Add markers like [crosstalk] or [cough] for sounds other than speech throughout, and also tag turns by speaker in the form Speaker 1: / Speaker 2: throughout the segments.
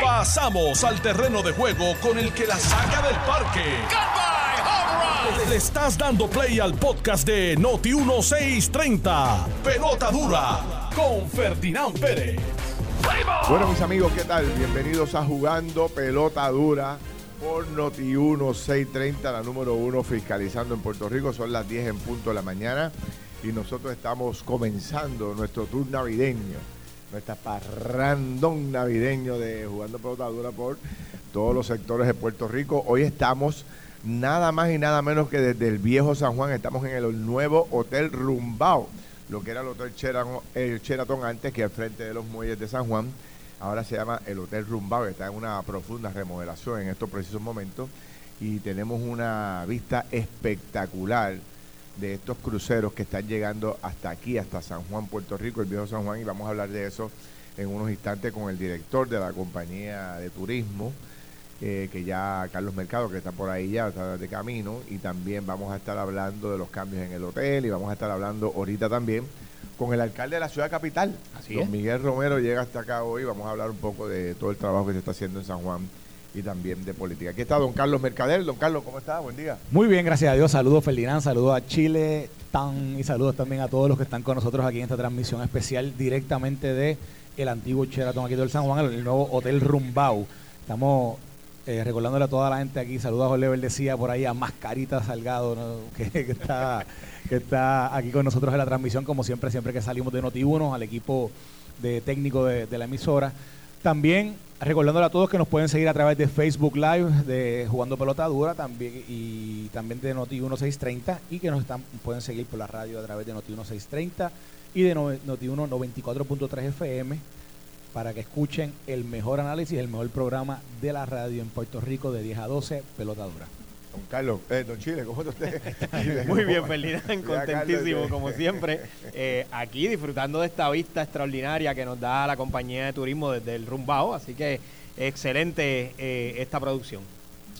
Speaker 1: Pasamos al terreno de juego con el que la saca del parque. Le estás dando play al podcast de Noti 1630. Pelota dura con Ferdinand Pérez.
Speaker 2: Bueno, mis amigos, ¿qué tal? Bienvenidos a Jugando Pelota Dura por Noti 1630, la número uno fiscalizando en Puerto Rico. Son las 10 en punto de la mañana y nosotros estamos comenzando nuestro tour navideño, nuestra parrandón navideño de Jugando Pelota Dura por todos los sectores de Puerto Rico. Hoy estamos nada más y nada menos que desde el viejo San Juan, estamos en el nuevo Hotel Rumbao, lo que era el Hotel Sheraton, el Sheraton antes que al frente de los muelles de San Juan. Ahora se llama el Hotel Rumbao, que está en una profunda remodelación en estos precisos momentos y tenemos una vista espectacular de estos cruceros que están llegando hasta aquí, hasta San Juan, Puerto Rico, el viejo San Juan, y vamos a hablar de eso en unos instantes con el director de la compañía de turismo, eh, que ya Carlos Mercado, que está por ahí ya, está de camino, y también vamos a estar hablando de los cambios en el hotel y vamos a estar hablando ahorita también con el alcalde de la ciudad capital.
Speaker 3: Así
Speaker 2: Don
Speaker 3: es.
Speaker 2: Miguel Romero llega hasta acá hoy, vamos a hablar un poco de todo el trabajo que se está haciendo en San Juan y también de política. Aquí está don Carlos Mercader. Don Carlos, ¿cómo está? Buen día.
Speaker 3: Muy bien, gracias a Dios. Saludos Ferdinand, saludos a Chile, tan y saludos también a todos los que están con nosotros aquí en esta transmisión especial directamente de el antiguo Sheraton aquí del San Juan, el nuevo Hotel Rumbau. Estamos eh, recordándole a toda la gente aquí, saludos a Jorge decía por ahí a Mascarita Salgado, ¿no? [laughs] que, está, que está aquí con nosotros en la transmisión, como siempre, siempre que salimos de Noti1, al equipo de técnico de la emisora. También recordándole a todos que nos pueden seguir a través de Facebook Live de Jugando Pelota Dura también y también de Noti 1630 y que nos están pueden seguir por la radio a través de Noti 1630 y de no- Noti 1 94.3 FM para que escuchen el mejor análisis, el mejor programa de la radio en Puerto Rico de 10 a 12, Pelota Dura.
Speaker 2: Don Carlos, eh, don Chile, ¿cómo está usted? [laughs]
Speaker 4: Muy bien, Ferdinand, contentísimo como siempre. Eh, aquí disfrutando de esta vista extraordinaria que nos da la compañía de turismo desde el Rumbao, así que excelente eh, esta producción.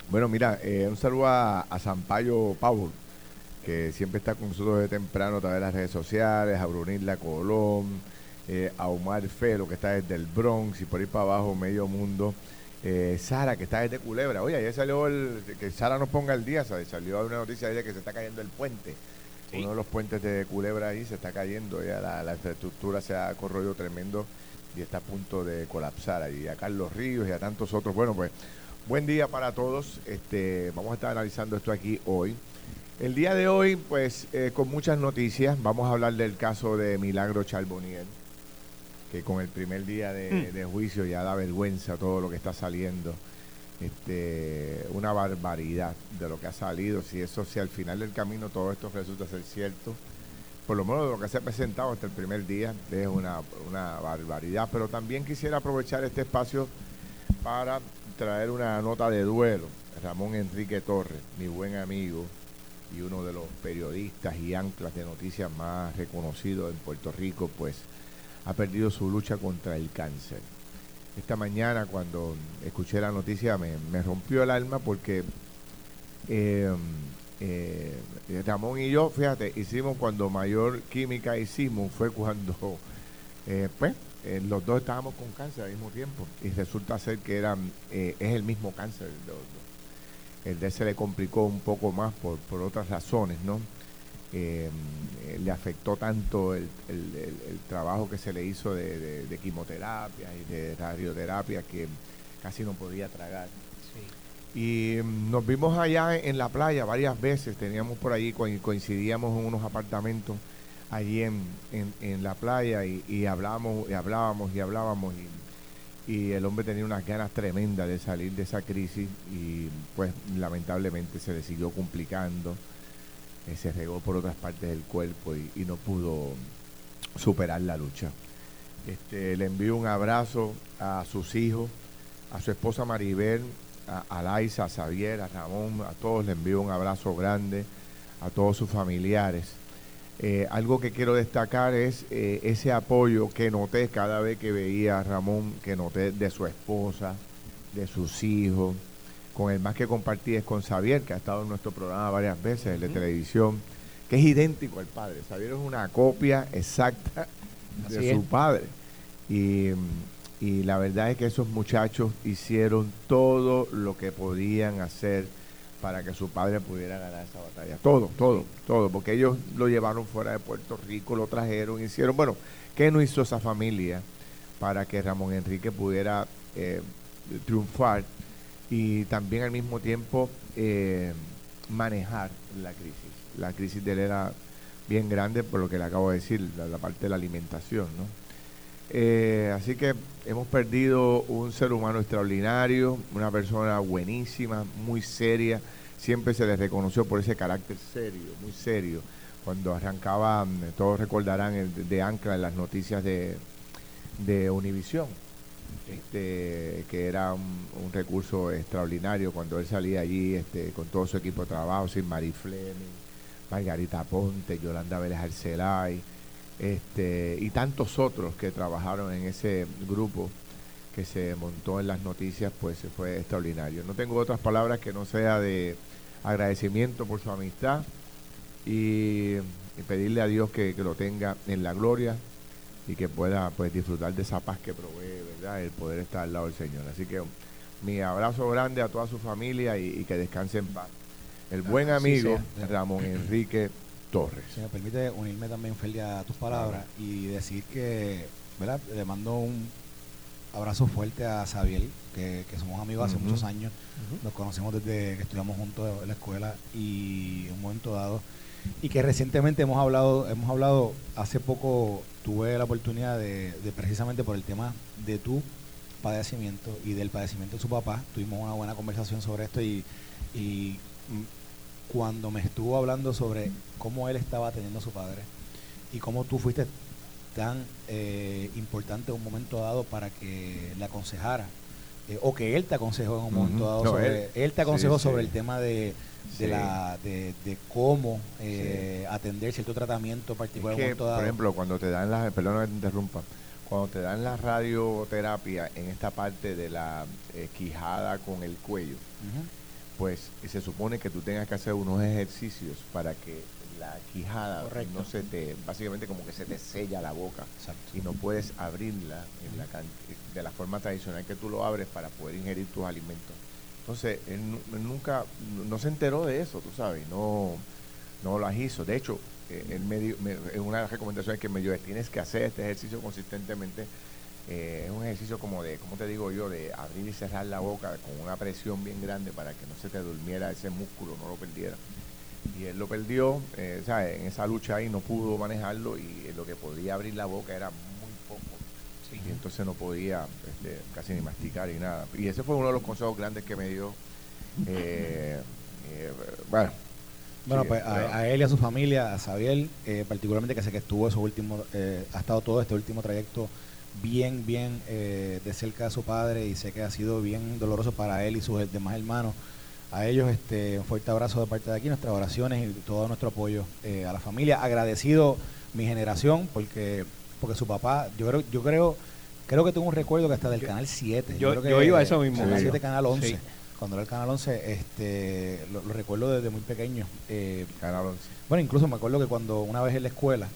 Speaker 2: Bueno, mira, un saludo a, a Sampaio Power, que siempre está con nosotros de temprano a través de las redes sociales, a Brunilda Colón, a Omar Felo, que está desde el Bronx y por ahí para abajo, medio mundo. Eh, Sara, que está desde Culebra. Oye, ayer salió el, que Sara nos ponga el día, ¿sabes? salió una noticia de que se está cayendo el puente.
Speaker 4: Sí.
Speaker 2: Uno de los puentes de Culebra ahí se está cayendo, ya la, la infraestructura se ha corroído tremendo y está a punto de colapsar ahí. A Carlos Ríos y a tantos otros. Bueno, pues buen día para todos. Este, vamos a estar analizando esto aquí hoy. El día de hoy, pues eh, con muchas noticias, vamos a hablar del caso de Milagro Charbonier, que con el primer día de, de juicio ya da vergüenza todo lo que está saliendo. Este, una barbaridad de lo que ha salido. Si eso, si al final del camino todo esto resulta ser cierto, por lo menos de lo que se ha presentado hasta el primer día, es una, una barbaridad. Pero también quisiera aprovechar este espacio para traer una nota de duelo. Ramón Enrique Torres, mi buen amigo y uno de los periodistas y anclas de noticias más reconocidos en Puerto Rico, pues ha perdido su lucha contra el cáncer. Esta mañana cuando escuché la noticia me, rompió el alma porque eh, eh, Ramón y yo, fíjate, hicimos cuando mayor química hicimos fue cuando eh, pues eh, los dos estábamos con cáncer al mismo tiempo y resulta ser que eran eh, es el mismo cáncer. El de se le complicó un poco más por, por otras razones, ¿no? Eh, eh, le afectó tanto el, el- el- el trabajo que se le hizo de, de- de quimioterapia y de radioterapia que casi no podía tragar. Y mm, nos vimos allá en la playa varias veces, teníamos por allí, coin- coincidíamos en unos apartamentos allí en, en- en la playa y, y hablábamos y hablábamos y hablábamos y, y el hombre tenía unas ganas tremendas de salir de esa crisis y pues lamentablemente se le siguió complicando, eh, se regó por otras partes del cuerpo y, no pudo superar la lucha. Este, le envío un abrazo a sus hijos, a su esposa Maribel, a, a a Xavier, a Ramón, a todos les envío un abrazo grande, a todos sus familiares. Eh, algo que quiero destacar es eh, ese apoyo que noté cada vez que veía a Ramón, que noté de su esposa, de sus hijos. Con el más que compartí es con Xavier, que ha estado en nuestro programa varias veces, el de televisión, que es idéntico al padre. Xavier es una copia exacta de
Speaker 3: Así
Speaker 2: su
Speaker 3: es.
Speaker 2: padre. Y, Y la verdad es que esos muchachos hicieron todo lo que podían hacer para que su padre pudiera ganar esa batalla. Todo, todo, todo, porque ellos lo llevaron fuera de Puerto Rico, lo trajeron, hicieron, bueno, ¿qué no hizo esa familia para que Ramón Enrique pudiera eh, triunfar y también al mismo tiempo eh, manejar la crisis? La crisis de él era bien grande por lo que le acabo de decir, la, parte de la alimentación, ¿no? Eh, así que hemos perdido un ser humano extraordinario, una persona buenísima, muy seria. Siempre se le reconoció por ese carácter serio, muy serio. Cuando arrancaba, mm, todos recordarán el de Ancla en las noticias de, de Univisión, este, que era un, recurso extraordinario cuando él salía allí este, con todo su equipo de trabajo, sin Marie Fleming, Margarita Ponte, Yolanda Vélez Arcelay, este, y tantos otros que trabajaron en ese grupo que se montó en las noticias, pues fue extraordinario. No tengo otras palabras que no sea de agradecimiento por su amistad y, pedirle a Dios que, lo tenga en la gloria y que pueda pues disfrutar de esa paz que provee, ¿verdad? El poder estar al lado del Señor. Así que mi abrazo grande a toda su familia y que descanse en paz el buen amigo Ramón Enrique Torres.
Speaker 3: Si me permite unirme también, Feli, a tus palabras y decir que ¿verdad? le mando un abrazo fuerte a Xavier, que, somos amigos hace muchos años. Nos conocemos desde que estudiamos juntos en la escuela y en un momento dado. Y que recientemente hemos hablado, hemos hablado, hace poco tuve la oportunidad de, precisamente por el tema de tu padecimiento y del padecimiento de su papá, tuvimos una buena conversación sobre esto y, y cuando me estuvo hablando sobre cómo él estaba teniendo a su padre y cómo tú fuiste tan eh, importante en un momento dado para que le aconsejara eh, o que él te aconsejó en un momento dado sobre él, te aconsejó sobre el tema de, de la de, cómo eh, atender cierto tratamiento particular
Speaker 2: momento dado. por ejemplo cuando te dan la perdón que te interrumpa cuando te dan la radioterapia en esta parte de la quijada con el cuello pues se supone que tú tengas que hacer unos ejercicios para que la quijada no se te, básicamente como que se te sella la boca y no puedes abrirla en la, de la forma tradicional que tú lo abres para poder ingerir tus alimentos. Entonces, él, nunca, no se enteró de eso, tú sabes, no, no lo hizo. De hecho, eh, él me dio, una de las recomendaciones que me dio es tienes que hacer este ejercicio consistentemente eh, es un ejercicio como de, como te digo yo, de abrir y cerrar la boca con una presión bien grande para que no se te durmiera ese músculo, no lo perdiera. Y él lo perdió, eh, en esa lucha ahí no pudo manejarlo y lo que podía abrir la boca era muy poco. Y entonces no podía este, casi ni masticar y nada. Y ese fue uno de los consejos grandes que me dio. Eh, [laughs] bueno,
Speaker 3: bueno, pues a, él y a su familia, a Xavier, particularmente que sé que estuvo esos últimos, ha estado todo este último trayecto bien, bien eh, de cerca a su padre y sé que ha sido bien doloroso para él y sus demás hermanos. A ellos este, un fuerte abrazo de parte de aquí, nuestras oraciones y todo nuestro apoyo eh, a la familia. Agradecido mi generación porque porque su papá, yo creo, yo creo, creo que tengo un recuerdo que hasta del canal 7.
Speaker 4: Yo, yo, iba a eso mismo.
Speaker 3: Canal 7, canal 11. Cuando era el canal 11, este, lo, recuerdo desde muy pequeño. Eh,
Speaker 2: canal 11.
Speaker 3: Bueno, incluso me acuerdo que cuando una vez en la escuela,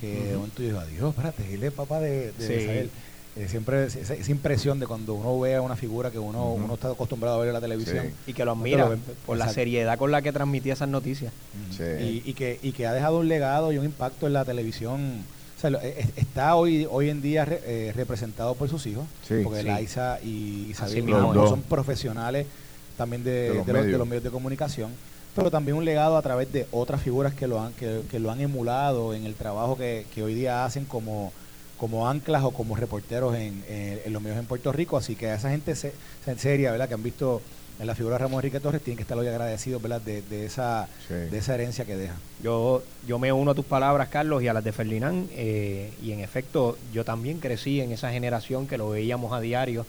Speaker 3: que de momento yo digo, adiós, espérate, él es papá de, de eh, siempre esa, impresión de cuando uno ve a una figura que uno, uno está acostumbrado a ver en la televisión.
Speaker 4: Y que lo admira por la seriedad con la que transmitía esas noticias.
Speaker 3: y, y, que, y que ha dejado un legado y un impacto en la televisión. O sea, e, está hoy, hoy en día eh, representado por sus hijos, porque Laisa y Isabel son profesionales también de, los de, los, medios de comunicación pero también un legado a través de otras figuras que lo han, que, que lo han emulado en el trabajo que, que, hoy día hacen como, como anclas o como reporteros en, en, los medios en Puerto Rico. Así que a esa gente se, seria, ¿verdad? Que han visto en la figura de Ramón Enrique Torres, tienen que estar hoy agradecidos, ¿verdad? De, de esa, de esa herencia que deja.
Speaker 4: Yo, yo me uno a tus palabras, Carlos, y a las de Ferdinand. Eh, y en efecto, yo también crecí en esa generación que lo veíamos a diario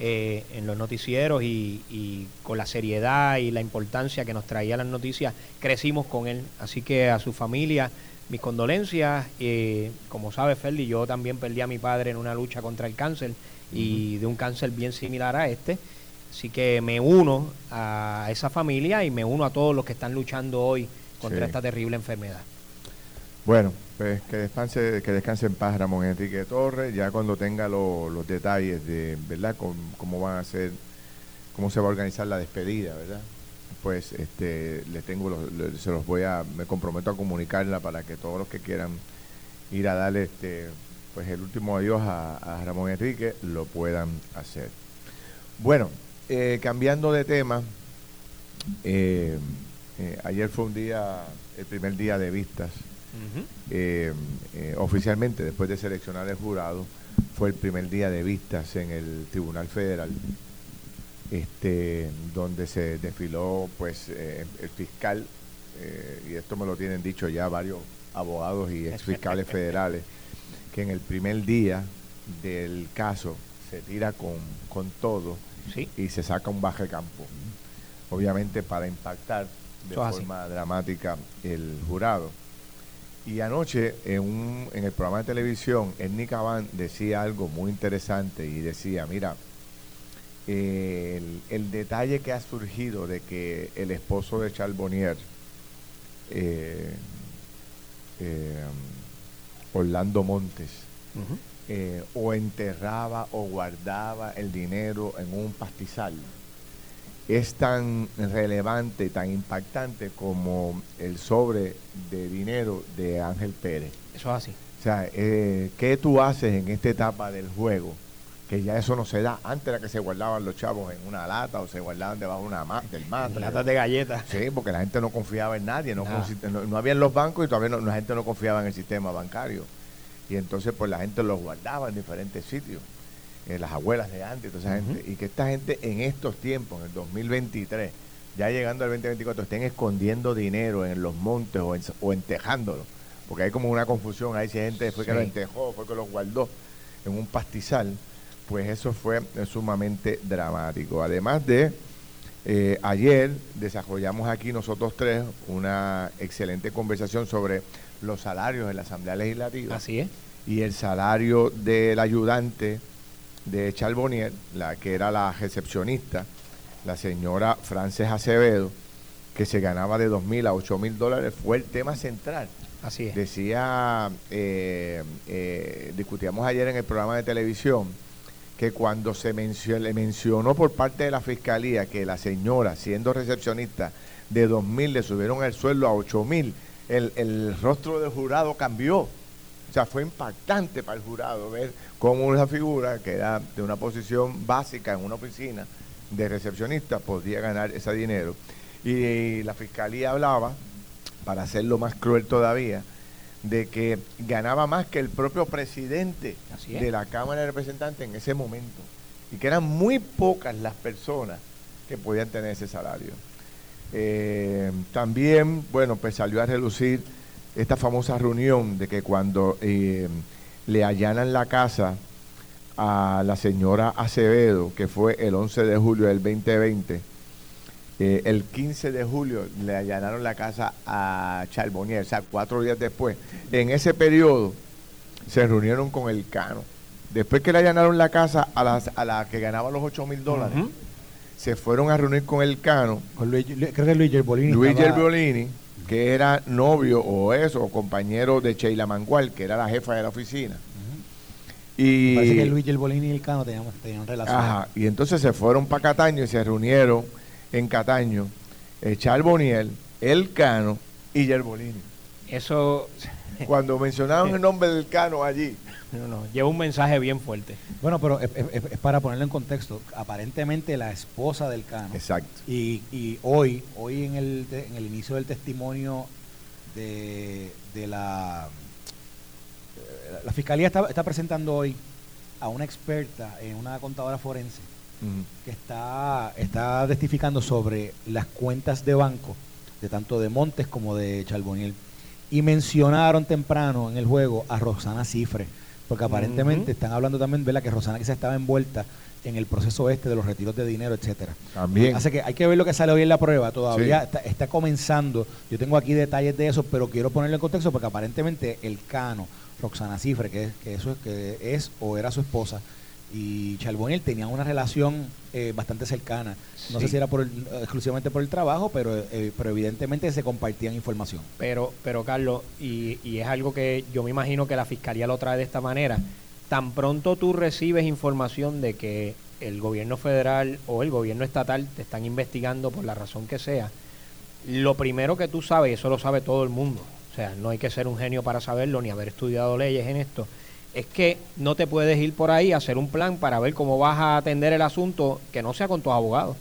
Speaker 4: eh, en los noticieros y, con la seriedad y la importancia que nos traía las noticias, crecimos con él. Así que a su familia, mis condolencias. Eh, como sabe Ferdi, yo también perdí a mi padre en una lucha contra el cáncer y de un cáncer bien similar a este. Así que me uno a esa familia y me uno a todos los que están luchando hoy contra esta terrible enfermedad.
Speaker 2: Bueno, pues que descanse, que descanse en paz Ramón Enrique Torres, ya cuando tenga los detalles de, ¿verdad?, cómo van a ser, cómo se va a organizar la despedida, ¿verdad? Pues este, les tengo, los, se los voy a, me comprometo a comunicarla para que todos los que quieran ir a darle este, pues el último adiós a, Ramón Enrique lo puedan hacer. Bueno, eh, cambiando de tema, eh, eh, ayer fue un día, el primer día de vistas. Eh, oficialmente, después de seleccionar el jurado, fue el primer día de vistas en el Tribunal Federal, este, donde se desfiló pues eh, el fiscal, y esto me lo tienen dicho ya varios abogados y ex fiscales federales, que en el primer día del caso se tira con, con todo y se saca un baje campo, obviamente para impactar de forma dramática el jurado. Y anoche en, un, en el programa de televisión, Ernie Cabán decía algo muy interesante y decía, mira, el, detalle que ha surgido de que el esposo de Charles Bonnier, eh, eh, Orlando Montes, eh, o enterraba o guardaba el dinero en un pastizal es tan relevante, tan impactante como el sobre de dinero de Ángel Pérez.
Speaker 4: Eso es así.
Speaker 2: O sea, eh, ¿qué tú haces en esta etapa del juego? Que ya eso no se da. Antes era que se guardaban los chavos en una lata o se guardaban debajo de una del matre.
Speaker 4: Latas de galletas.
Speaker 2: Sí, porque la gente no confiaba en nadie. No, no, había en los bancos y todavía la gente no confiaba en el sistema bancario. Y entonces pues la gente los guardaba en diferentes sitios. Eh, las abuelas de antes, toda esa gente, y que esta gente en estos tiempos, en el 2023, ya llegando al 2024, estén escondiendo dinero en los montes o, o entejándolo, porque hay como una confusión, ahí si gente fue que lo entejó, fue que lo guardó en un pastizal, pues eso fue sumamente dramático. Además de, eh, ayer desarrollamos aquí nosotros tres una excelente conversación sobre los salarios en la Asamblea Legislativa.
Speaker 4: Así es.
Speaker 2: Y el salario del ayudante de Charbonnier, la que era la recepcionista, la señora Frances Acevedo, que se ganaba de dos mil a ocho mil dólares, fue el tema central.
Speaker 4: Así es.
Speaker 2: Decía, eh, eh, discutíamos ayer en el programa de televisión que cuando se le mencionó por parte de la fiscalía que la señora, siendo recepcionista de dos mil, le subieron el sueldo a ocho mil, el, el rostro del jurado cambió sea, fue impactante para el jurado ver cómo una figura que era de una posición básica en una oficina de recepcionista podía ganar ese dinero. Y la fiscalía hablaba, para hacerlo más cruel todavía, de que ganaba más que el propio presidente de la Cámara de Representantes en ese momento. Y que eran muy pocas las personas que podían tener ese salario. Eh, también, bueno, pues salió a relucir esta famosa reunión de que cuando eh, le allanan la casa a la señora Acevedo, que fue el 11 de julio del 2020, eh, el 15 de julio le allanaron la casa a Charbonnier, o sea, cuatro días después. En ese periodo se reunieron con el Cano. Después que le allanaron la casa a la, a la que ganaba los 8 mil dólares, se fueron a reunir con el Cano.
Speaker 3: creo que Luis Gerbolini.
Speaker 2: Luis Gerbolini que era novio o eso, o compañero de Sheila Mangual, que era la jefa de la oficina.
Speaker 3: Y, Parece que Luis Bolini y el Cano tenían, relación. Ajá,
Speaker 2: y entonces se fueron para Cataño y se reunieron en Cataño, Echar Boniel, el Cano y Yerbolini.
Speaker 4: Eso. [laughs]
Speaker 2: Cuando mencionaron el nombre del Cano allí,
Speaker 4: no, no, lleva un mensaje bien fuerte.
Speaker 3: Bueno, pero es, para ponerlo en contexto. Aparentemente la esposa del Cano.
Speaker 2: Exacto.
Speaker 3: Y, y hoy, hoy en el, en el inicio del testimonio de, de la... La fiscalía está, está presentando hoy a una experta en una contadora forense que está, está testificando sobre las cuentas de banco de tanto de Montes como de Charboniel. Y mencionaron temprano en el juego a Rosana Cifre porque aparentemente están hablando también, ¿verdad? Que Rosana se estaba envuelta en el proceso este de los retiros de dinero, etcétera.
Speaker 2: También.
Speaker 3: Así que hay que ver lo que sale hoy en la prueba. Todavía está, comenzando. Yo tengo aquí detalles de eso, pero quiero ponerlo en contexto porque aparentemente el cano, Roxana Cifre, que, que eso es, que es o era su esposa, y Charbonnier tenían una relación eh, bastante cercana. No sé si era por el- exclusivamente por el trabajo, pero, eh, pero evidentemente se compartían información.
Speaker 4: Pero, pero Carlos, y, y es algo que yo me imagino que la fiscalía lo trae de esta manera. Tan pronto tú recibes información de que el gobierno federal o el gobierno estatal te están investigando por la razón que sea, lo primero que tú sabes, y eso lo sabe todo el mundo, o sea, no hay que ser un genio para saberlo ni haber estudiado leyes en esto, es que no te puedes ir por ahí a hacer un plan para ver cómo vas a atender el asunto que no sea con tus abogados.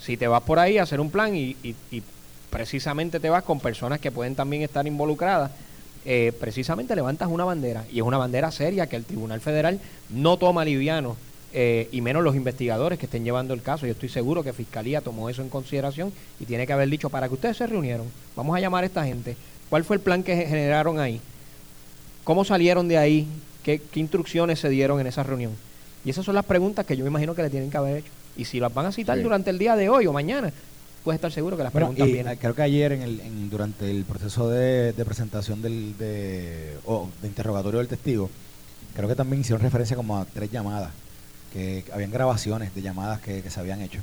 Speaker 4: Si te vas por ahí a hacer un plan y, precisamente te vas con personas que pueden también estar involucradas, eh, precisamente levantas una bandera y es una bandera seria que el Tribunal Federal no toma liviano eh, y menos los investigadores que estén llevando el caso. Yo estoy seguro que Fiscalía tomó eso en consideración y tiene que haber dicho, para que ustedes se reunieron, vamos a llamar a esta gente, ¿cuál fue el plan que ge- generaron ahí? ¿Cómo salieron de ahí? ¿Qué, qué instrucciones se dieron en esa reunión? Y esas son las preguntas que yo me imagino que le tienen que haber hecho. Y si las van a citar
Speaker 2: Sí.
Speaker 4: durante el día de hoy o mañana, puedes estar seguro que las
Speaker 3: Bueno,
Speaker 4: preguntas
Speaker 3: y,
Speaker 4: vienen.
Speaker 3: creo que ayer en el, en- durante el proceso de, de presentación del, de, o de interrogatorio del testigo, creo que también hicieron referencia como a tres llamadas, que habían grabaciones de llamadas que, que se habían hecho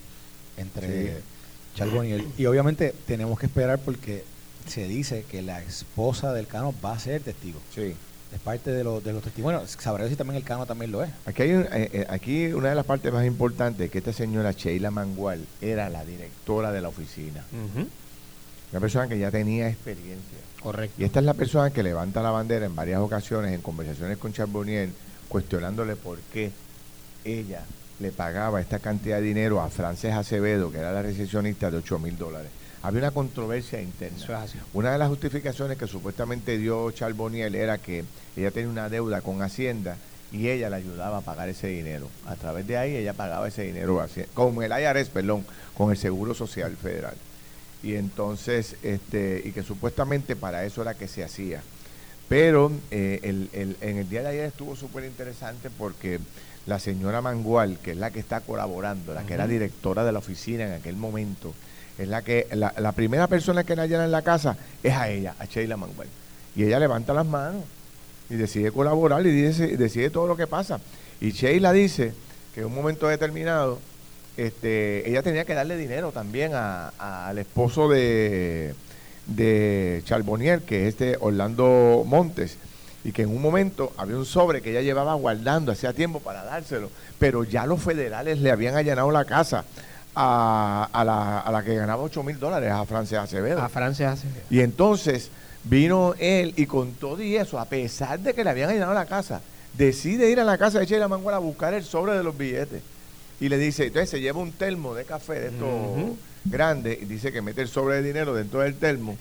Speaker 3: entre
Speaker 2: Sí.
Speaker 3: Charbonnier. Y obviamente tenemos que esperar porque se dice que la esposa del Cano va a ser testigo.
Speaker 2: Sí.
Speaker 3: Es parte de, los de los testimonios. Sabrá si también el Cano también lo es.
Speaker 2: Aquí, hay un- eh, eh, aquí una de las partes más importantes es que esta señora Sheila Mangual era la directora de la oficina. Una persona que ya tenía experiencia.
Speaker 4: Correcto.
Speaker 2: Y esta es la persona que levanta la bandera en varias ocasiones en conversaciones con Charbonnier, cuestionándole por qué ella le pagaba esta cantidad de dinero a Frances Acevedo, que era la recepcionista de 8 mil dólares. Había una controversia interna.
Speaker 4: Eso es así.
Speaker 2: Una de las justificaciones que supuestamente dio Charbonnier era que ella tenía una deuda con Hacienda y ella le ayudaba a pagar ese dinero. A través de ahí ella pagaba ese dinero con el IRS, perdón, con el Seguro Social Federal. Y entonces, este, y que supuestamente para eso era que se hacía. Pero eh, el- el- en el día de ayer estuvo súper interesante porque la señora Mangual, que es la que está colaborando, la que era directora de la oficina en aquel momento, es la que la, la primera persona que la hallan en la casa es a ella, a Sheila Mangual. Y ella levanta las manos y decide colaborar y dice, decide todo lo que pasa. Y Sheila dice que en un momento determinado este, ella tenía que darle dinero también a- al esposo de, de Charbonnier, que es este Orlando Montes, y que en un momento había un sobre que ella llevaba guardando hacía tiempo para dárselo, pero ya los federales le habían allanado la casa a, a la, a la que ganaba 8 mil dólares, a Francia Acevedo.
Speaker 4: A Francia hace.
Speaker 2: Y entonces vino él y con todo y eso, a pesar de que le habían allanado la casa, decide ir a la casa de Sheila Mangual a buscar el sobre de los billetes. Y le dice, entonces se lleva un termo de café de estos
Speaker 4: Ujú.
Speaker 2: grandes y dice que mete el sobre de dinero dentro del termo.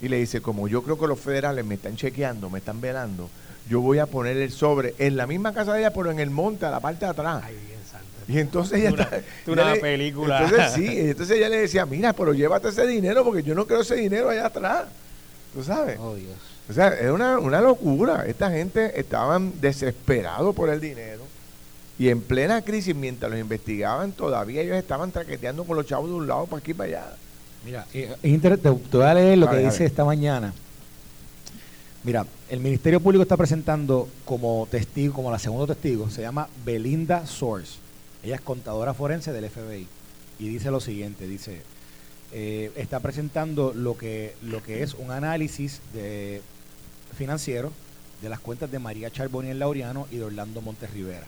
Speaker 2: Y le dice, como yo creo que los federales me están chequeando, me están velando, yo voy a poner el sobre en la misma casa de ella, pero en el monte, a la parte de atrás.
Speaker 4: santo.
Speaker 2: Y entonces ella
Speaker 4: Una-
Speaker 2: está-
Speaker 4: una
Speaker 2: le-
Speaker 4: película.
Speaker 2: Entonces sí, [laughs] entonces ella le decía, mira, pero llévate ese dinero porque yo no quiero ese dinero allá atrás. ¿Tú sabes?
Speaker 4: Oh, Dios.
Speaker 2: O sea, es una, una locura. Esta gente estaban desesperados por el dinero. Y en plena crisis, mientras los investigaban, todavía ellos estaban traqueteando con los chavos de un lado para aquí y para allá.
Speaker 3: Mira, eh, es inter- te, voy a leer lo que dice esta mañana. Mira, el Ministerio Público está presentando como testigo, como la segunda testigo, se llama Belinda Source. Ella es contadora forense del FBI. Y dice lo siguiente, dice, eh, está presentando lo que, lo que es un análisis financiero de las cuentas de María Charbonier Laureano y de Orlando Montes Rivera.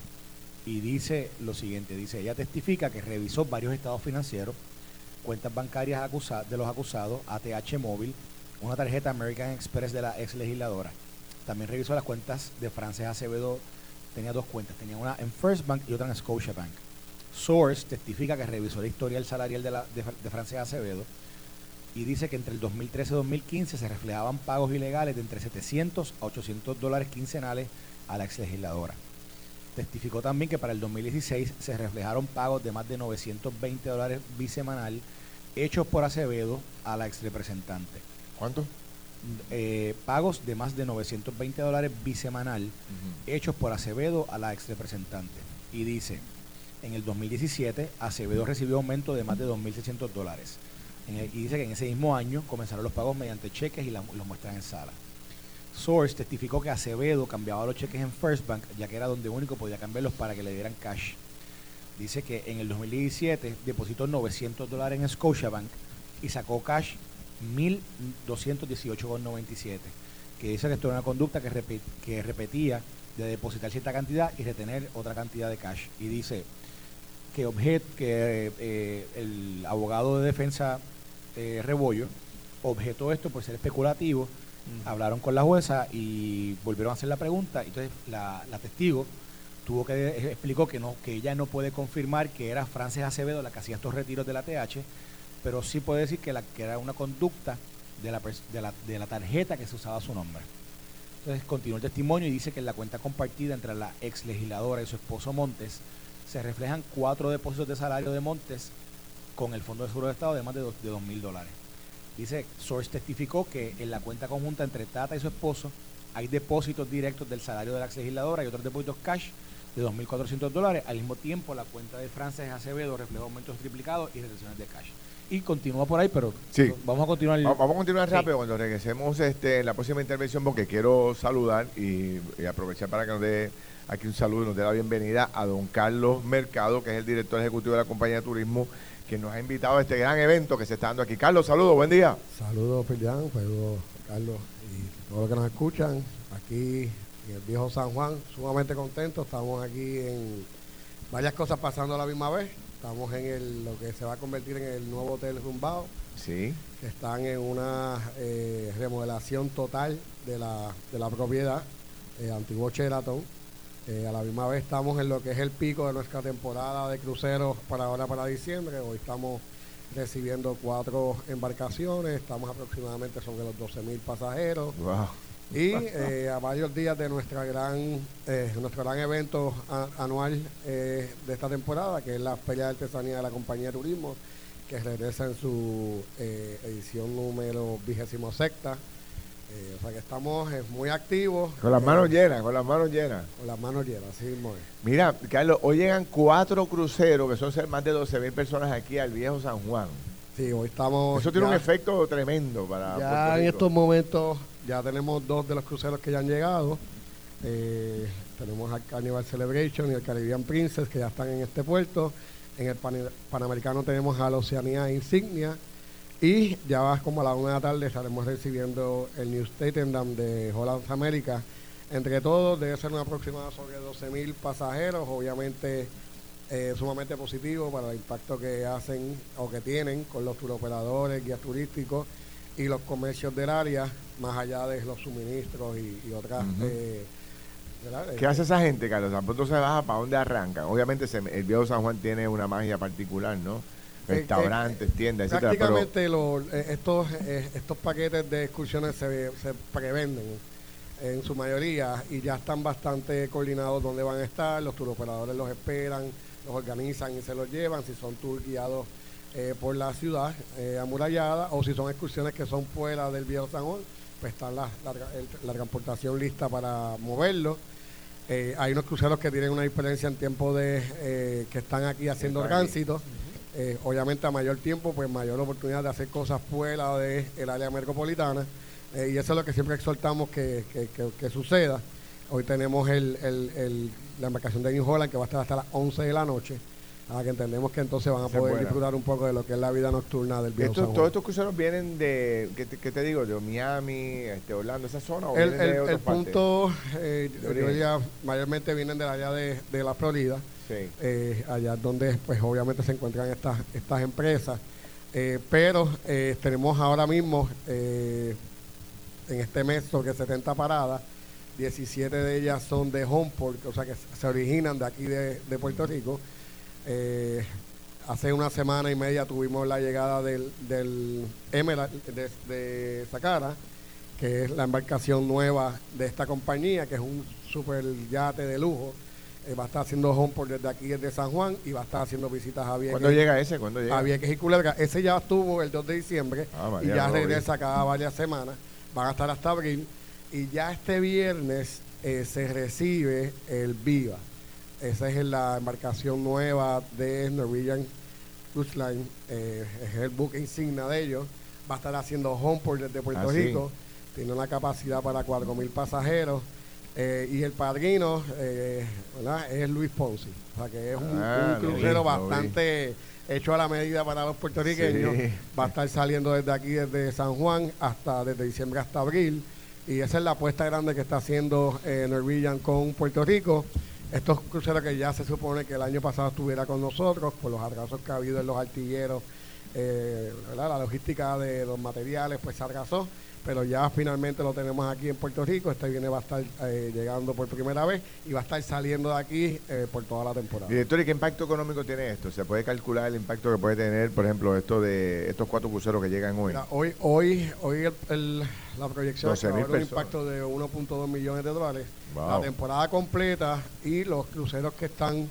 Speaker 3: Y dice lo siguiente, dice, ella testifica que revisó varios estados financieros, cuentas bancarias de los acusados, ATH móvil, una tarjeta American Express de la ex legisladora. También revisó las cuentas de Frances Acevedo, tenía dos cuentas, tenía una en First Bank y otra en Scotiabank. Source testifica que revisó la historial salarial de, la, de, Fr- de Frances Acevedo y dice que entre el 2013 y 2015 se reflejaban pagos ilegales de entre 700 a 800 dólares quincenales a la ex legisladora. Testificó también que para el 2016 se reflejaron pagos de más de 920 dólares bisemanal hechos por Acevedo a la ex representante.
Speaker 2: ¿Cuánto?
Speaker 3: Eh, pagos de más de 920 dólares bisemanal hechos por Acevedo a la ex representante. Y dice, en el 2017 Acevedo recibió aumento de más de 2.600 dólares. Y dice que en ese mismo año comenzaron los pagos mediante cheques y los muestran en sala. Source testificó que Acevedo cambiaba los cheques en First Bank, ya que era donde único podía cambiarlos para que le dieran cash. Dice que en el 2017 depositó 900 dólares en Scotiabank y sacó cash 1.218,97. Que dice que esto era una conducta que, que repetía de depositar cierta cantidad y retener otra cantidad de cash. Y dice que, objet, que eh, el abogado de defensa eh, Rebollo objetó esto por ser especulativo. Hablaron con la jueza y volvieron a hacer la pregunta. Entonces la, la testigo tuvo que eh, explicó que no que ella no puede confirmar que era Frances Acevedo la que hacía estos retiros de la TH, pero sí puede decir que, la, que era una conducta de la, de, la, de la tarjeta que se usaba su nombre. Entonces continúa el testimonio y dice que en la cuenta compartida entre la ex legisladora y su esposo Montes se reflejan cuatro depósitos de salario de Montes con el Fondo de Seguro de Estado de más de dos mil dólares. Dice, Source testificó que en la cuenta conjunta entre Tata y su esposo hay depósitos directos del salario de la ex legisladora y otros depósitos cash de 2.400 dólares. Al mismo tiempo, la cuenta de Frances Acevedo refleja aumentos triplicados y retenciones de cash. Y continúa por ahí, pero vamos a continuar.
Speaker 2: Vamos a continuar rápido cuando regresemos este, en la próxima intervención, porque quiero saludar y, aprovechar para que nos dé aquí un saludo y nos dé la bienvenida a don Carlos Mercado, que es el director ejecutivo de la compañía de turismo, que nos ha invitado a este gran evento que se está dando aquí. Carlos, saludos, buen día.
Speaker 5: Saludos, Filián, saludos, Carlos, y todos los que nos escuchan aquí en el viejo San Juan, sumamente contentos. Estamos aquí en varias cosas pasando a la misma vez. Estamos en el, lo que se va a convertir en el nuevo Hotel Rumbao.
Speaker 2: Sí.
Speaker 5: Que están en una eh, remodelación total de la, de la propiedad, eh, antiguo Sheraton. Eh, a la misma vez estamos en lo que es el pico de nuestra temporada de cruceros para ahora, para diciembre. Hoy estamos recibiendo cuatro embarcaciones, estamos aproximadamente sobre los 12 mil pasajeros.
Speaker 2: Wow.
Speaker 5: Y eh, a varios días de nuestra gran, eh, nuestro gran evento anual eh, de esta temporada, que es la Feria de Artesanía de la Compañía de Turismo, que regresa en su edición número vigésimo sexta. O sea que estamos muy activos.
Speaker 2: Con las manos llenas, con las manos llenas.
Speaker 5: Con las manos llenas, así mismo
Speaker 2: Mira, Carlos, hoy llegan cuatro cruceros, que son más de 12 mil personas aquí al viejo San Juan.
Speaker 5: Sí, hoy estamos...
Speaker 2: Eso tiene un efecto tremendo para...
Speaker 5: Ya en estos momentos ya tenemos dos de los cruceros que ya han llegado. Eh, tenemos al Carnival Celebration y el Caribbean Princess que ya están en este puerto. En el Panamericano tenemos a la Oceanía Insignia. Y ya va como a la una de la tarde estaremos recibiendo el New Statendam de Holland America. Entre todos debe ser una aproximada sobre 12 mil pasajeros, obviamente eh, sumamente positivo para el impacto que hacen o que tienen con los turoperadores, guías turísticos y los comercios del área, más allá de los suministros y, otras... Eh,
Speaker 2: ¿Qué hace esa gente, Carlos? ¿A punto se baja? ¿Para dónde arrancan? Obviamente el viejo San Juan tiene una magia particular, ¿no? Eh, Restaurantes, eh, tiendas,
Speaker 5: etc. Prácticamente estos, estos paquetes de excursiones se, se prevenden en su mayoría y ya están bastante coordinados dónde van a estar, los turoperadores los esperan, los organizan y se los llevan, si son tour guiados eh, por la ciudad eh, amurallada o si son excursiones que son fuera del viejo San Juan, pues está la, la, transportación lista para moverlo. Eh, hay unos cruceros que tienen una diferencia en tiempo de que están aquí haciendo tránsito. Obviamente a mayor tiempo, pues mayor oportunidad de hacer cosas fuera del el área metropolitana. y eso es lo que siempre exhortamos que, que, suceda. Hoy tenemos el, el, la embarcación de New Holland que va a estar hasta las 11 de la noche a que entendemos que entonces van a poder disfrutar un poco de lo que es la vida nocturna del viejo
Speaker 2: Todos estos cruceros vienen de, ¿qué te, digo? De Miami, este, Orlando, esa zona, o
Speaker 5: el, de el punto, eh, yo mayormente vienen del área de, de la Florida, eh, allá donde pues obviamente se encuentran estas, estas empresas, eh, pero eh, tenemos ahora mismo en este mes sobre 70 paradas, 17 de ellas son de Homeport, o sea que se originan de aquí de, de Puerto Rico, hace una semana y media tuvimos la llegada del, del Emerald de, de Sacara, que es la embarcación nueva de esta compañía, que es un super yate de lujo. Eh, va a estar haciendo homeport desde aquí, desde San Juan, y va a estar haciendo visitas a Vieques.
Speaker 2: ¿Cuándo llega ese? ¿Cuándo llega?
Speaker 5: A Vieques y Culebra. Ese ya estuvo el 2 de diciembre ah, y ya regresa cada varias semanas. Van a estar hasta abril. Y ya este viernes eh, se recibe el Viva. Esa es la embarcación nueva de Norwegian Cruise Line. Eh, es el buque insignia de ellos. Va a estar haciendo Homeport desde Puerto ah, Rico. tiene una capacidad para 4.000 pasajeros. Eh, y el padrino eh, es Luis Ponzi, o sea que es un,
Speaker 2: Ah,
Speaker 5: crucero
Speaker 2: vi.
Speaker 5: bastante hecho a la medida para los puertorriqueños.
Speaker 2: Sí.
Speaker 5: Va a estar saliendo desde aquí, desde San Juan, hasta desde diciembre hasta abril. Y esa es la apuesta grande que está haciendo eh, Norwegian con Puerto Rico. Estos cruceros que ya se supone que el año pasado estuviera con nosotros, por los atrasos que ha habido en los artilleros, eh, ¿verdad? la logística de los materiales, pues se atrasó. Pero ya finalmente lo tenemos aquí en Puerto Rico. Este viene va a estar eh, llegando por primera vez y va a estar saliendo de aquí eh, por toda la temporada.
Speaker 2: Director, ¿y qué impacto económico tiene esto? ¿Se puede calcular el impacto que puede tener, por ejemplo, esto de estos cuatro cruceros que llegan hoy?
Speaker 5: Mira, hoy, hoy, hoy el- el- la proyección es que va a
Speaker 2: 12.000
Speaker 5: haber un impacto de 1.2 millones de dólares.
Speaker 2: Wow.
Speaker 5: La temporada completa y los cruceros que están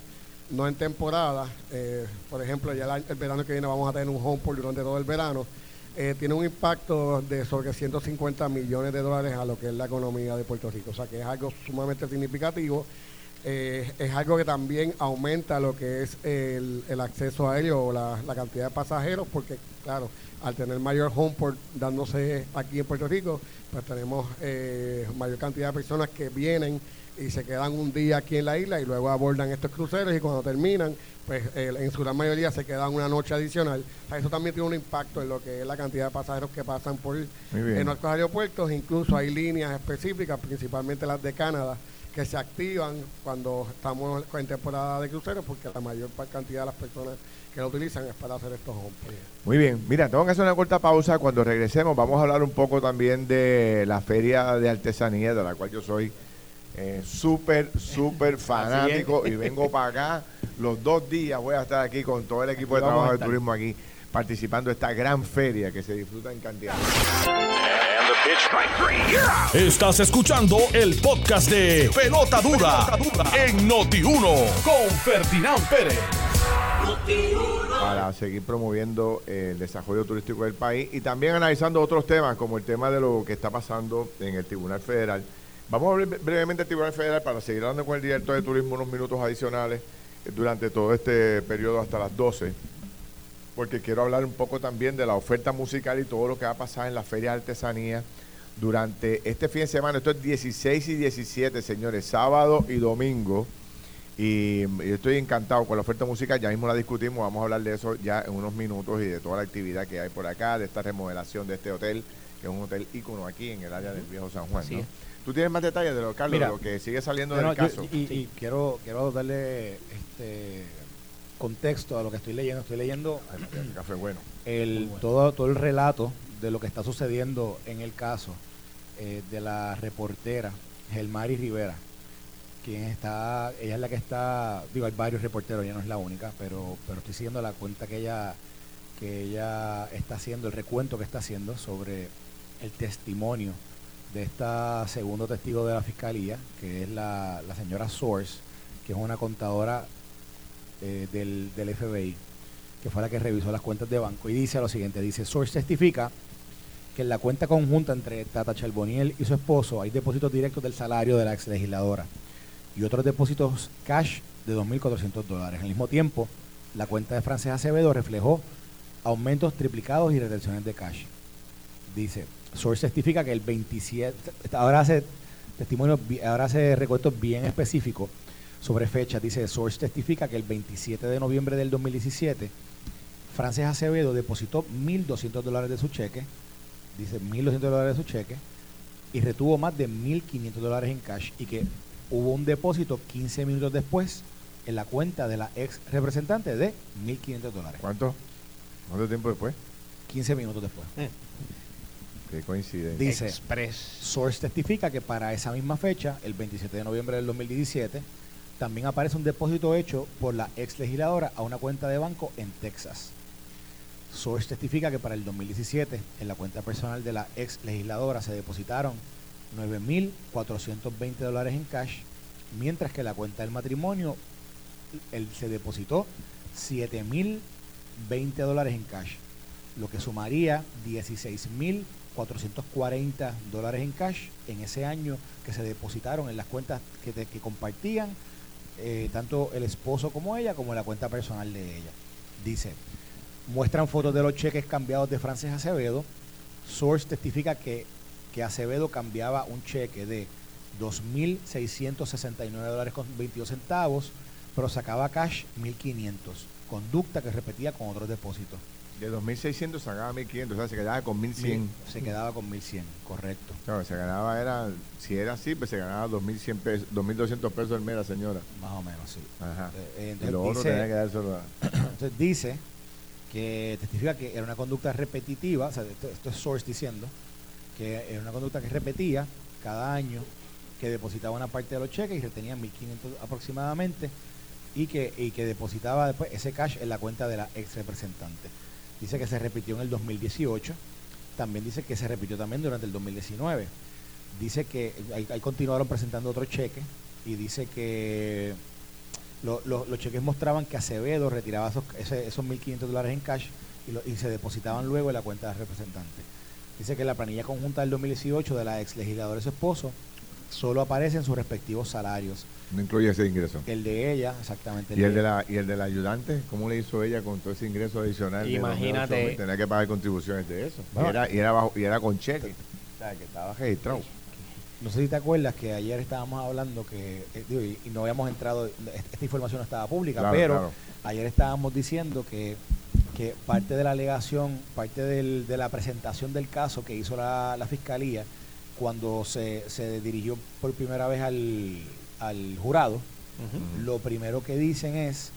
Speaker 5: no en temporada, eh, por ejemplo, ya el, el verano que viene vamos a tener un homeport durante todo el verano, eh, tiene un impacto de sobre 150 millones de dólares a lo que es la economía de Puerto Rico. O sea que es algo sumamente significativo. Eh, es algo que también aumenta lo que es el, el acceso aéreo o la, la cantidad de pasajeros, porque claro, al tener mayor homeport dándose aquí en Puerto Rico, pues tenemos mayor cantidad de personas que vienen y se quedan un día aquí en la isla y luego abordan estos cruceros y cuando terminan, pues eh, en su gran mayoría se quedan una noche adicional. O sea, eso también tiene un impacto en lo que es la cantidad de pasajeros que pasan por en nuestros aeropuertos. Incluso hay líneas específicas, principalmente las de Canadá, que se activan cuando estamos en temporada de cruceros porque la mayor cantidad de las personas que lo utilizan es para hacer estos homeport.
Speaker 2: Muy bien, mira, tengo que hacer una corta pausa. Cuando regresemos vamos a hablar un poco también de la feria de artesanía, de la cual yo soy eh, súper, súper [laughs] fanático y vengo para acá. Los dos días voy a estar aquí con todo el equipo de
Speaker 3: Aquí
Speaker 2: trabajo de turismo aquí participando de esta gran feria que se disfruta en cantidad.
Speaker 1: Estás escuchando el podcast de Pelota Dura, en Noti1 con Ferdinand Pérez.
Speaker 2: para seguir promoviendo el desarrollo turístico del país y también analizando otros temas como el tema de lo que está pasando en el Tribunal Federal. Vamos a hablar bre- brevemente del Tribunal Federal para seguir hablando con el director de turismo unos minutos adicionales eh, durante todo este periodo hasta las 12, porque quiero hablar un poco también de la oferta musical y todo lo que va a pasar en la Feria de Artesanía durante este fin de semana. Esto es 16 y 17, señores, sábado y domingo. Y, estoy encantado con la oferta musical, ya mismo la discutimos, vamos a hablar de eso ya en unos minutos y de toda la actividad que hay por acá, de esta remodelación de este hotel, que es un hotel ícono aquí en el área del Viejo San Juan. ¿no? ¿Tú tienes más detalles de lo, Carlos,
Speaker 3: Mira,
Speaker 2: de lo que sigue saliendo del
Speaker 3: yo-
Speaker 2: caso?
Speaker 3: y, y quiero, quiero darle este contexto a lo que estoy leyendo. Estoy leyendo
Speaker 2: Ay, café bueno.
Speaker 3: el, todo, todo el relato de lo que está sucediendo en el caso eh, de la reportera Gelmari Rivera, quien está, ella es la que está, digo, hay varios reporteros, ella no es la única, pero, pero estoy siguiendo la cuenta que ella, que ella está haciendo, el recuento que está haciendo sobre el testimonio de esta segundo testigo de la fiscalía, que es la, señora Source, que es una contadora eh, del, del FBI, que fue la que revisó las cuentas de banco, y dice lo siguiente, dice, Source testifica que en la cuenta conjunta entre Tata Charboniel y su esposo hay depósitos directos del salario de la ex legisladora y otros depósitos cash de 2.400 dólares. Al mismo tiempo, la cuenta de Frances Acevedo reflejó aumentos triplicados y retenciones de cash. Dice, Source testifica que el 27, ahora hace testimonio, ahora hace recuentos bien específicos sobre fechas. Dice, Source testifica que el 27 de noviembre del 2017, Frances Acevedo depositó 1.200 dólares de su cheque, dice 1.200 dólares de su cheque, y retuvo más de 1.500 dólares en cash y que hubo un depósito 15 minutos después en la cuenta de la ex representante de 1.500 dólares.
Speaker 2: ¿Cuánto? ¿Cuánto tiempo después?
Speaker 3: 15 minutos después.
Speaker 2: Qué coincidencia.
Speaker 3: Dice,
Speaker 4: Express.
Speaker 3: Source testifica que para esa misma fecha, el 27 de noviembre del 2017, también aparece un depósito hecho por la ex legisladora a una cuenta de banco en Texas. Source testifica que para el 2017, en la cuenta personal de la ex legisladora se depositaron 9.420 dólares en cash, mientras que en la cuenta del matrimonio él se depositó 7.020 dólares en cash, lo que sumaría 16.440 dólares en cash en ese año que se depositaron en las cuentas que, te- compartían eh, tanto el esposo como ella, como la cuenta personal de ella. Dice, muestran fotos de los cheques cambiados de Frances Acevedo. Source testifica que que Acevedo cambiaba un cheque de 2.669 dólares con 22 centavos, pero sacaba cash 1.500, conducta que repetía con otros depósitos.
Speaker 2: De 2.600 sacaba 1.500, o sea, se quedaba con 1.100.
Speaker 3: Se quedaba con 1.100, correcto.
Speaker 2: Claro, se ganaba, era, si era así, pues se ganaba 2.100 pesos, 2.200 pesos al mes la señora.
Speaker 3: Más o menos, sí.
Speaker 2: Ajá.
Speaker 3: Eh,
Speaker 2: y lo otro
Speaker 3: dice-
Speaker 2: tenía que dárselo a... [clears throat]
Speaker 3: Entonces dice que testifica que era una conducta repetitiva, o sea, esto, esto es Source diciendo, que era una conducta que repetía cada año, que depositaba una parte de los cheques y retenía 1.500 aproximadamente, y que, y que depositaba después ese cash en la cuenta de la ex representante. Dice que se repitió en el 2018, también dice que se repitió también durante el 2019. Dice que ahí, continuaron presentando otro cheque y dice que lo- lo- los cheques mostraban que Acevedo retiraba esos, esos 1.500 dólares en cash y, se depositaban luego en la cuenta del representante. Dice que la planilla conjunta del 2018 de la ex legisladora su esposo solo aparecen sus respectivos salarios.
Speaker 2: No incluye ese ingreso.
Speaker 3: El de ella, exactamente.
Speaker 2: ¿Y el, de la, ¿Y el del ayudante? ¿Cómo le hizo ella con todo ese ingreso adicional? de
Speaker 4: Imagínate.
Speaker 2: 2.800? Tenía que pagar contribuciones de eso.
Speaker 3: Bueno.
Speaker 2: y, era, y, era bajo- y era con cheque. O sea, que estaba registrado.
Speaker 3: No sé si te acuerdas que ayer estábamos hablando que, eh, digo, y, y no habíamos entrado, esta información no estaba pública,
Speaker 2: Claro,
Speaker 3: pero
Speaker 2: claro.
Speaker 3: ayer estábamos diciendo que, que parte de la alegación, parte del- de la presentación del caso que hizo la, la fiscalía cuando se, se dirigió por primera vez al, al jurado, lo primero que dicen es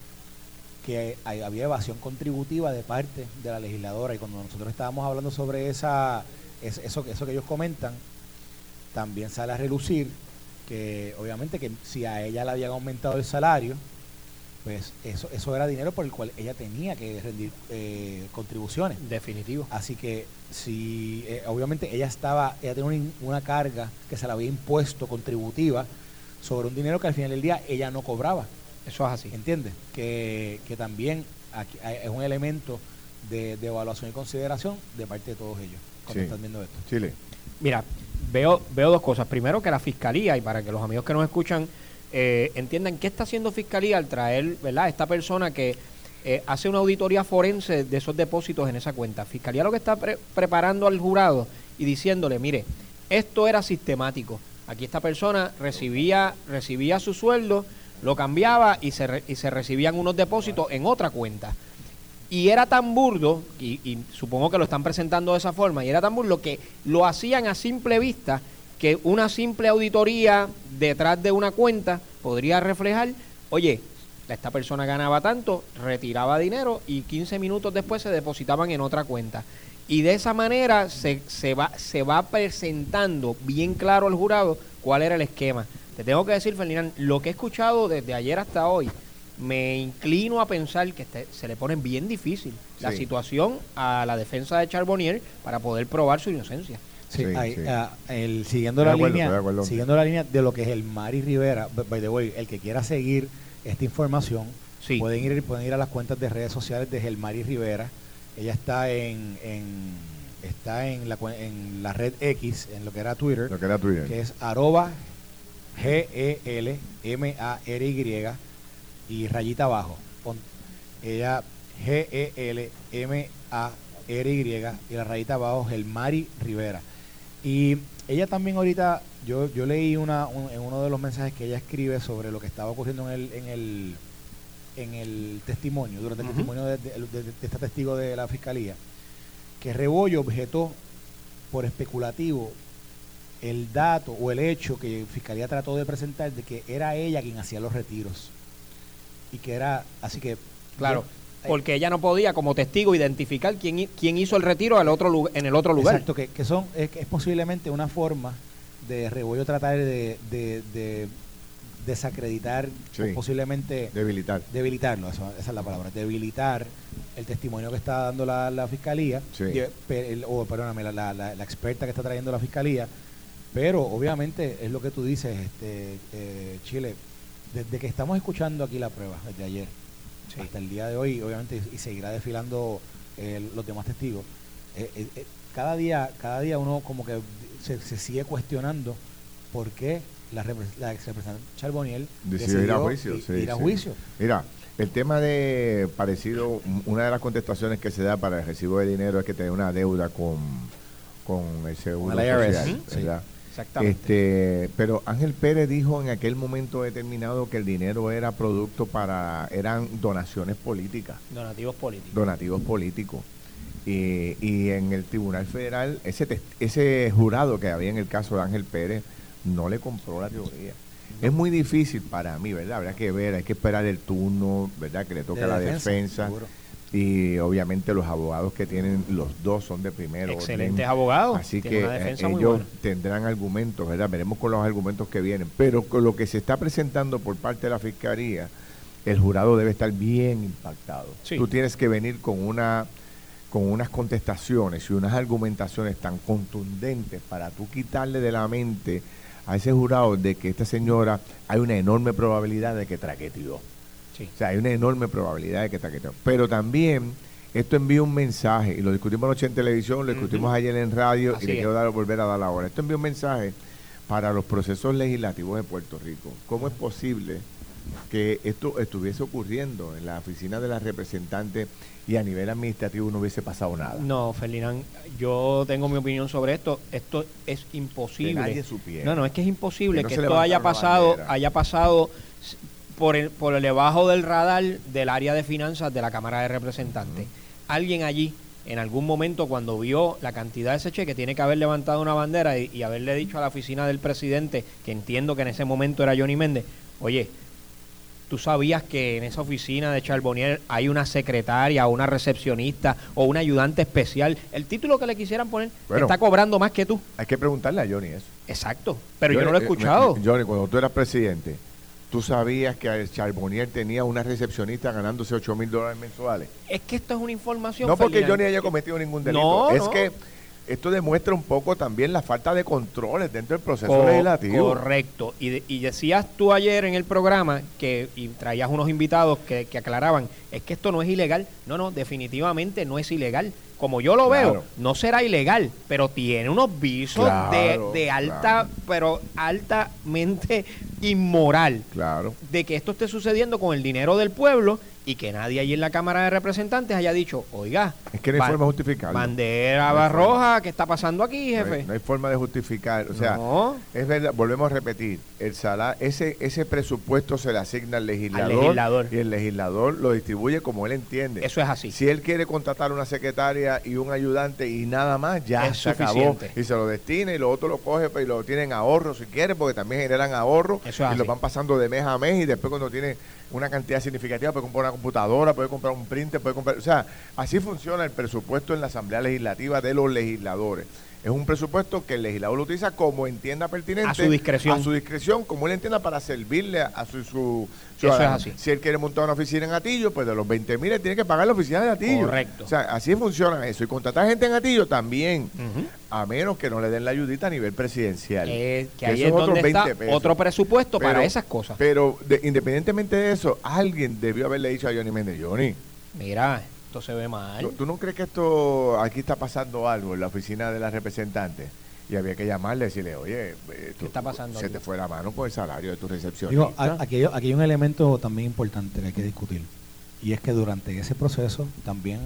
Speaker 3: que hay- había evasión contributiva de parte de la legisladora. Y cuando nosotros estábamos hablando sobre esa es- eso, eso que ellos comentan, también sale a relucir que obviamente que si a ella le habían aumentado el salario, pues eso, eso era dinero por el cual ella tenía que rendir eh, contribuciones.
Speaker 4: Definitivo.
Speaker 3: Así que si eh, obviamente ella estaba, ella tenía una, carga que se le había impuesto contributiva sobre un dinero que al final del día ella no cobraba.
Speaker 4: Eso es así.
Speaker 3: ¿Entiendes? Que, que también aquí hay- es un elemento de, de evaluación y consideración de parte de todos ellos cuando
Speaker 2: Sí.
Speaker 3: están viendo esto.
Speaker 2: Chile.
Speaker 4: Mira, veo, veo dos cosas. Primero, que la fiscalía, y para que los amigos que nos escuchan eh, entiendan qué está haciendo fiscalía al traer, ¿verdad? Esta persona que eh, hace una auditoría forense de esos depósitos en esa cuenta. Fiscalía lo que está pre- preparando al jurado y diciéndole, mire, esto era sistemático. Aquí esta persona recibía, recibía su sueldo, lo cambiaba y se, re- y se recibían unos depósitos en otra cuenta. Y era tan burdo, y, y supongo que lo están presentando de esa forma, y era tan burdo que lo hacían a simple vista que una simple auditoría detrás de una cuenta podría reflejar, oye, esta persona ganaba tanto, retiraba dinero y 15 minutos después se depositaban en otra cuenta. Y de esa manera se, se, va, se va presentando bien claro al jurado cuál era el esquema. Te tengo que decir, Ferdinand, lo que he escuchado desde ayer hasta hoy, me inclino a pensar que este- se le pone bien difícil la situación a la defensa de Charbonnier para poder probar su inocencia.
Speaker 3: Sí,
Speaker 2: sí.
Speaker 3: ah, el, siguiendo, la
Speaker 2: acuerdo,
Speaker 3: línea, siguiendo la línea de lo que es el Mari Rivera, by the way, el que quiera seguir esta información,
Speaker 4: Sí.
Speaker 3: pueden ir pueden ir a las cuentas de redes sociales de Gelmari Rivera. Ella está en, en está en la, en la red X, en lo que era Twitter,
Speaker 2: Lo que era Twitter.
Speaker 3: que es arroba G-E-L-M-A-R-Y y rayita abajo. Pon- ella G-E-L-M-A-R-Y y la rayita abajo Gelmari Rivera. Y ella también ahorita, yo, yo leí una, un- en uno de los mensajes que ella escribe sobre lo que estaba ocurriendo en el, en el, en el testimonio, durante el testimonio de, de- de- de este testigo de la fiscalía, que Rebollo objetó por especulativo el dato o el hecho que Fiscalía trató de presentar de que era ella quien hacía los retiros. Y que era, así que...
Speaker 4: Claro,
Speaker 3: yo-
Speaker 4: porque ella no podía como testigo identificar quién, quién hizo el retiro al otro en el otro lugar.
Speaker 3: Exacto, que, que son, es, posiblemente una forma de Rebollo tratar de, de- de desacreditar
Speaker 2: Sí.
Speaker 3: o posiblemente
Speaker 2: Debilitar.
Speaker 3: debilitarlo, eso- esa es la palabra, debilitar el testimonio que está dando la, la fiscalía,
Speaker 2: Sí.
Speaker 3: o perdóname, la, la- la- la experta que está trayendo la fiscalía, pero obviamente es lo que tú dices, este eh, Chile, desde que estamos escuchando aquí la prueba, desde ayer, hasta el día de hoy, obviamente, y seguirá desfilando eh, los demás testigos, eh, eh, eh, cada día, cada día uno como que se, se sigue cuestionando por qué la, la ex representante Charboniel
Speaker 2: Decidió ir a juicio. sí,
Speaker 3: ir a
Speaker 2: sí.
Speaker 3: juicio.
Speaker 2: Mira, el tema de parecido, una de las contestaciones que se da para el recibo de dinero es que tiene una deuda con, con el seguro
Speaker 3: Con el IRS,
Speaker 2: social.
Speaker 4: Exactamente.
Speaker 2: Este, pero Ángel Pérez dijo en aquel momento determinado que el dinero era producto para, eran donaciones políticas,
Speaker 4: Donativos políticos.
Speaker 2: donativos políticos. Y, y en el Tribunal Federal, ese, ese jurado que había en el caso de Ángel Pérez no le compró la teoría. Es muy difícil para mí, ¿verdad? Habrá que ver, hay que esperar el turno, ¿verdad? Que le toca la
Speaker 3: defensa,
Speaker 2: defensa. Y obviamente los abogados que tienen, los dos son de primero.
Speaker 4: Excelentes
Speaker 2: orden.
Speaker 4: abogados.
Speaker 2: Así que eh, ellos tendrán argumentos, ¿verdad? Veremos con los argumentos que vienen. Pero con lo que se está presentando por parte de la Fiscalía, el jurado debe estar bien impactado.
Speaker 4: Sí.
Speaker 2: Tú tienes que venir con una con unas contestaciones y unas argumentaciones tan contundentes para tú quitarle de la mente a ese jurado de que esta señora hay una enorme probabilidad de que traqueteó.
Speaker 4: Sí.
Speaker 2: O sea, hay una enorme probabilidad de que traqueteó. Pero también esto envía un mensaje, y lo discutimos anoche en televisión, lo discutimos ayer en radio,
Speaker 4: Así
Speaker 2: y le quiero dar, volver a dar ahora. Esto envía un mensaje para los procesos legislativos de Puerto Rico. ¿Cómo es posible que esto estuviese ocurriendo en la oficina de la representante y a nivel administrativo no hubiese pasado nada?
Speaker 4: No, Ferdinand, yo tengo mi opinión sobre esto. Esto es imposible.
Speaker 2: Que nadie supiera.
Speaker 4: No, no, es que es imposible
Speaker 2: Que no
Speaker 4: que, esto haya
Speaker 2: la
Speaker 4: pasado, haya pasado por el, por el debajo del radar del área de finanzas de la Cámara de Representantes. Alguien allí, en algún momento, cuando vio la cantidad de ese cheque, tiene que haber levantado una bandera y, y haberle dicho a la oficina del presidente, que entiendo que en ese momento era Johnny Méndez, oye, ¿Tú sabías que en esa oficina de Charbonnier hay una secretaria o una recepcionista o un ayudante especial? El título que le quisieran poner
Speaker 2: Bueno.
Speaker 4: está cobrando más que tú.
Speaker 2: Hay que preguntarle a Johnny eso.
Speaker 4: Exacto. Pero yo no lo he
Speaker 2: eh,
Speaker 4: escuchado.
Speaker 2: me- Johnny, cuando tú eras presidente, ¿tú sabías que el Charbonnier tenía una recepcionista ganándose 8 mil dólares mensuales?
Speaker 4: Es que esto es una información.
Speaker 2: No porque
Speaker 4: Ferdinand.
Speaker 2: Johnny haya cometido ningún delito.
Speaker 4: No,
Speaker 2: es
Speaker 4: no.
Speaker 2: que esto demuestra un poco también la falta de controles dentro del proceso
Speaker 4: Co-
Speaker 2: legislativo.
Speaker 4: Correcto. Y, de- y decías tú ayer en el programa que y traías unos invitados que, que aclaraban, es que esto no es ilegal. No, no, definitivamente no es ilegal. Como yo lo
Speaker 2: Claro.
Speaker 4: veo, no será ilegal, pero tiene unos visos
Speaker 2: Claro,
Speaker 4: de, de alta,
Speaker 2: claro.
Speaker 4: pero altamente inmoral.
Speaker 2: Claro.
Speaker 4: de que esto esté sucediendo con el dinero del pueblo y que nadie allí en la Cámara de Representantes haya dicho, oiga,
Speaker 2: Es que no hay forma de justificarlo.
Speaker 4: bandera
Speaker 2: No
Speaker 4: roja, ¿qué está pasando aquí,
Speaker 2: No hay,
Speaker 4: jefe?
Speaker 2: no hay forma de justificar. O sea,
Speaker 4: No.
Speaker 2: es verdad, volvemos a repetir, el sala, ese, ese presupuesto se le asigna al legislador,
Speaker 4: legislador.
Speaker 2: y el legislador lo distribuye como él entiende.
Speaker 4: Eso es así.
Speaker 2: Si él quiere contratar una secretaria y un ayudante y nada más, ya
Speaker 4: Es
Speaker 2: se acabó.
Speaker 4: suficiente.
Speaker 2: Y se lo destina y lo otro lo coge pues, y lo tienen ahorro si quiere, porque también generan ahorro
Speaker 4: Eso es
Speaker 2: y lo van pasando de mes a mes y después cuando tiene una cantidad significativa puede comprar una computadora, puede comprar un printer, puede comprar... O sea, así funciona el presupuesto en la Asamblea Legislativa de los legisladores. Es un presupuesto que el legislador lo utiliza como entienda pertinente.
Speaker 4: A su discreción.
Speaker 2: A su discreción, como él entienda para servirle a, su, su
Speaker 4: es
Speaker 2: ciudadano.
Speaker 4: así.
Speaker 2: Si él quiere montar una oficina en Atillo, pues de los 20 mil tiene que pagar la oficina de Atillo.
Speaker 4: Correcto.
Speaker 2: O sea, así funciona eso. Y contratar gente en Atillo también, a menos que no le den la ayudita a nivel presidencial.
Speaker 4: Eh, que
Speaker 2: Que
Speaker 4: ahí
Speaker 2: eso
Speaker 4: es donde está
Speaker 2: 20 pesos.
Speaker 4: otro presupuesto para esas cosas.
Speaker 2: Pero de- independientemente de eso, alguien debió haberle dicho a Johnny Méndez, Johnny,
Speaker 4: Mira, esto se ve mal.
Speaker 2: ¿tú, tú no crees que esto, aquí está pasando algo en la oficina de la representante? Y había que llamarle y decirle, oye, eh, tú-
Speaker 4: está pasando
Speaker 2: Se
Speaker 4: aquí?
Speaker 2: te fue la mano con el salario de tu.
Speaker 3: Digo, aquí, hay- aquí hay un elemento también importante que hay que discutir. Y es que durante ese proceso también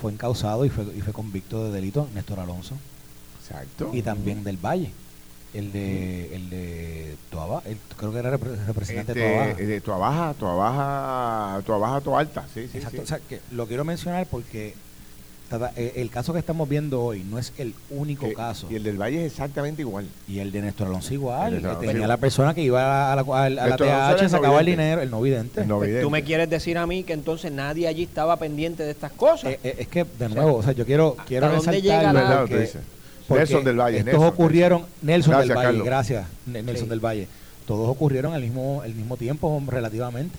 Speaker 3: fue encausado y fue, y fue convicto de delito Néstor Alonso.
Speaker 2: Exacto.
Speaker 3: Y también del Valle. El de, el de Toaba, el- creo que era repre- representante de Toa Baja.
Speaker 2: Este, de Toa Baja, Toa Baja, Toa Baja, Toa Alta, sí, sí,
Speaker 3: Exacto,
Speaker 2: sí.
Speaker 3: o sea, que lo quiero mencionar porque tata- eh, el caso que estamos viendo hoy no es el único
Speaker 2: Eh,
Speaker 3: caso.
Speaker 2: Y el del Valle es exactamente igual.
Speaker 3: Y el de Néstor Alonso igual.
Speaker 2: El Alonso
Speaker 3: tenía
Speaker 2: igual.
Speaker 3: la persona que iba a la, a la, a la TH, sacaba el dinero, el no vidente.
Speaker 2: El no vidente.
Speaker 4: Tú me quieres decir a mí que entonces nadie allí estaba pendiente de estas cosas.
Speaker 3: Eh, eh, es que, de nuevo, o sea, yo quiero, quiero
Speaker 4: dónde
Speaker 2: Nelson del Valle.
Speaker 3: Estos
Speaker 2: Nelson,
Speaker 3: ocurrieron, Nelson
Speaker 2: Gracias,
Speaker 3: del Valle,
Speaker 2: Carlos.
Speaker 3: gracias, Ne- Nelson
Speaker 4: Sí.
Speaker 3: del Valle. Todos ocurrieron al mismo, el mismo tiempo relativamente.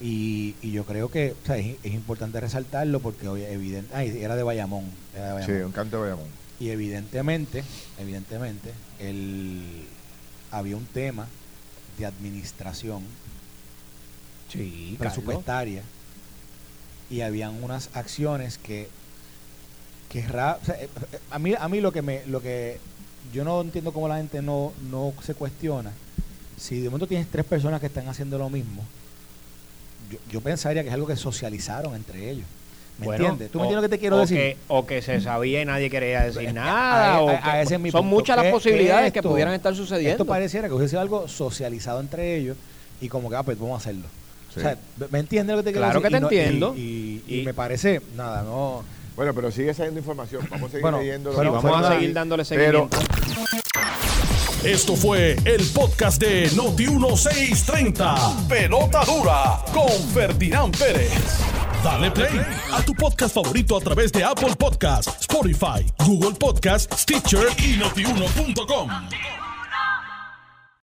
Speaker 3: Y, y yo creo que o sea, es, es importante resaltarlo porque hoy evidente, ay, era de Bayamón, era de
Speaker 2: Sí,
Speaker 3: Bayamón.
Speaker 2: un canto de Bayamón.
Speaker 3: Y evidentemente, evidentemente, el, había un tema de administración
Speaker 4: sí,
Speaker 3: presupuestaria y habían unas acciones que que ra- o sea, eh, eh, a mí a mí lo que me lo que yo no entiendo cómo la gente no no se cuestiona si de momento tienes tres personas que están haciendo lo mismo yo, yo pensaría que es algo que socializaron entre ellos ¿Me
Speaker 4: Bueno,
Speaker 3: entiendes? ¿Tú me entiendes lo que te quiero
Speaker 4: o
Speaker 3: decir?
Speaker 4: Que, o que se sabía y nadie quería decir nada.
Speaker 3: a-
Speaker 4: o
Speaker 3: a- a ese es mi
Speaker 4: son
Speaker 3: punto.
Speaker 4: muchas las posibilidades que, pudieran estar sucediendo.
Speaker 3: Esto pareciera que hubiese sido algo socializado entre ellos y como que, ah, pues vamos a hacerlo.
Speaker 2: Sí.
Speaker 3: O sea, ¿me entiendes lo que te quiero
Speaker 4: Claro
Speaker 3: decir?
Speaker 4: que te
Speaker 3: Y no-
Speaker 4: entiendo.
Speaker 3: Y Y- me parece, nada, no...
Speaker 2: Bueno, pero sigue saliendo información. Vamos a seguir
Speaker 3: Bueno,
Speaker 2: leyendo.
Speaker 3: pero
Speaker 4: vamos a seguir dándole
Speaker 2: Pero
Speaker 4: seguimiento.
Speaker 1: Esto fue el podcast de Noti 1630. Pelota dura con Ferdinand Pérez. Dale play a tu podcast favorito a través de Apple Podcasts, Spotify, Google Podcasts, Stitcher y notiuno.com.